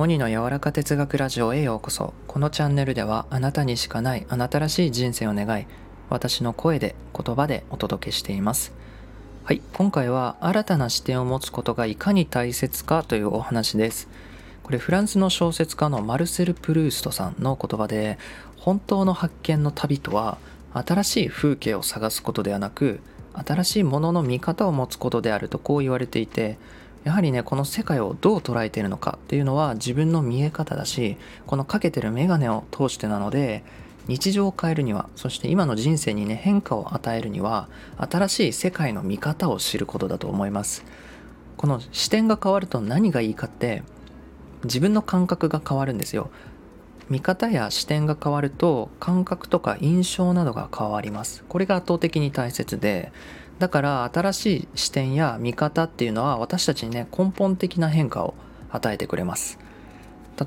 モニの柔らか哲学ラジオへようこそ。このチャンネルではあなたにしかないあなたらしい人生を願い私の声で言葉でお届けしています。はい今回は新たな視点を持つことがいかに大切かというお話です。これフランスの小説家のマルセル・プルーストさんの言葉で本当の発見の旅とは新しい風景を探すことではなく新しいものの見方を持つことであるとこう言われていてやはりねこの世界をどう捉えているのかっていうのは自分の見え方だしこのかけてる眼鏡を通してなので日常を変えるにはそして今の人生にね変化を与えるには新しい世界の見方を知ることだと思います。この視点が変わると何がいいかって自分の感覚が変わるんですよ。見方や視点が変わると感覚とか印象などが変わります。これが圧倒的に大切でだから新しい視点や見方っていうのは私たちにね根本的な変化を与えてくれます。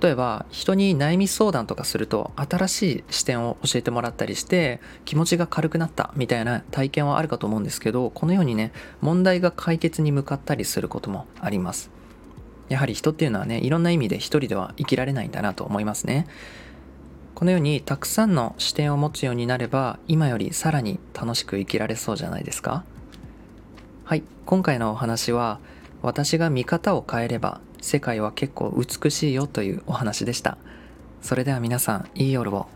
例えば人に悩み相談とかすると新しい視点を教えてもらったりして気持ちが軽くなったみたいな体験はあるかと思うんですけどこのようにね問題が解決に向かったりすることもあります。やはり人っていうのはねいろんな意味で一人では生きられないんだなと思いますね。このようにたくさんの視点を持つようになれば今よりさらに楽しく生きられそうじゃないですか。はい。今回のお話は私が見方を変えれば世界は結構美しいよというお話でした。それでは皆さんいい夜を。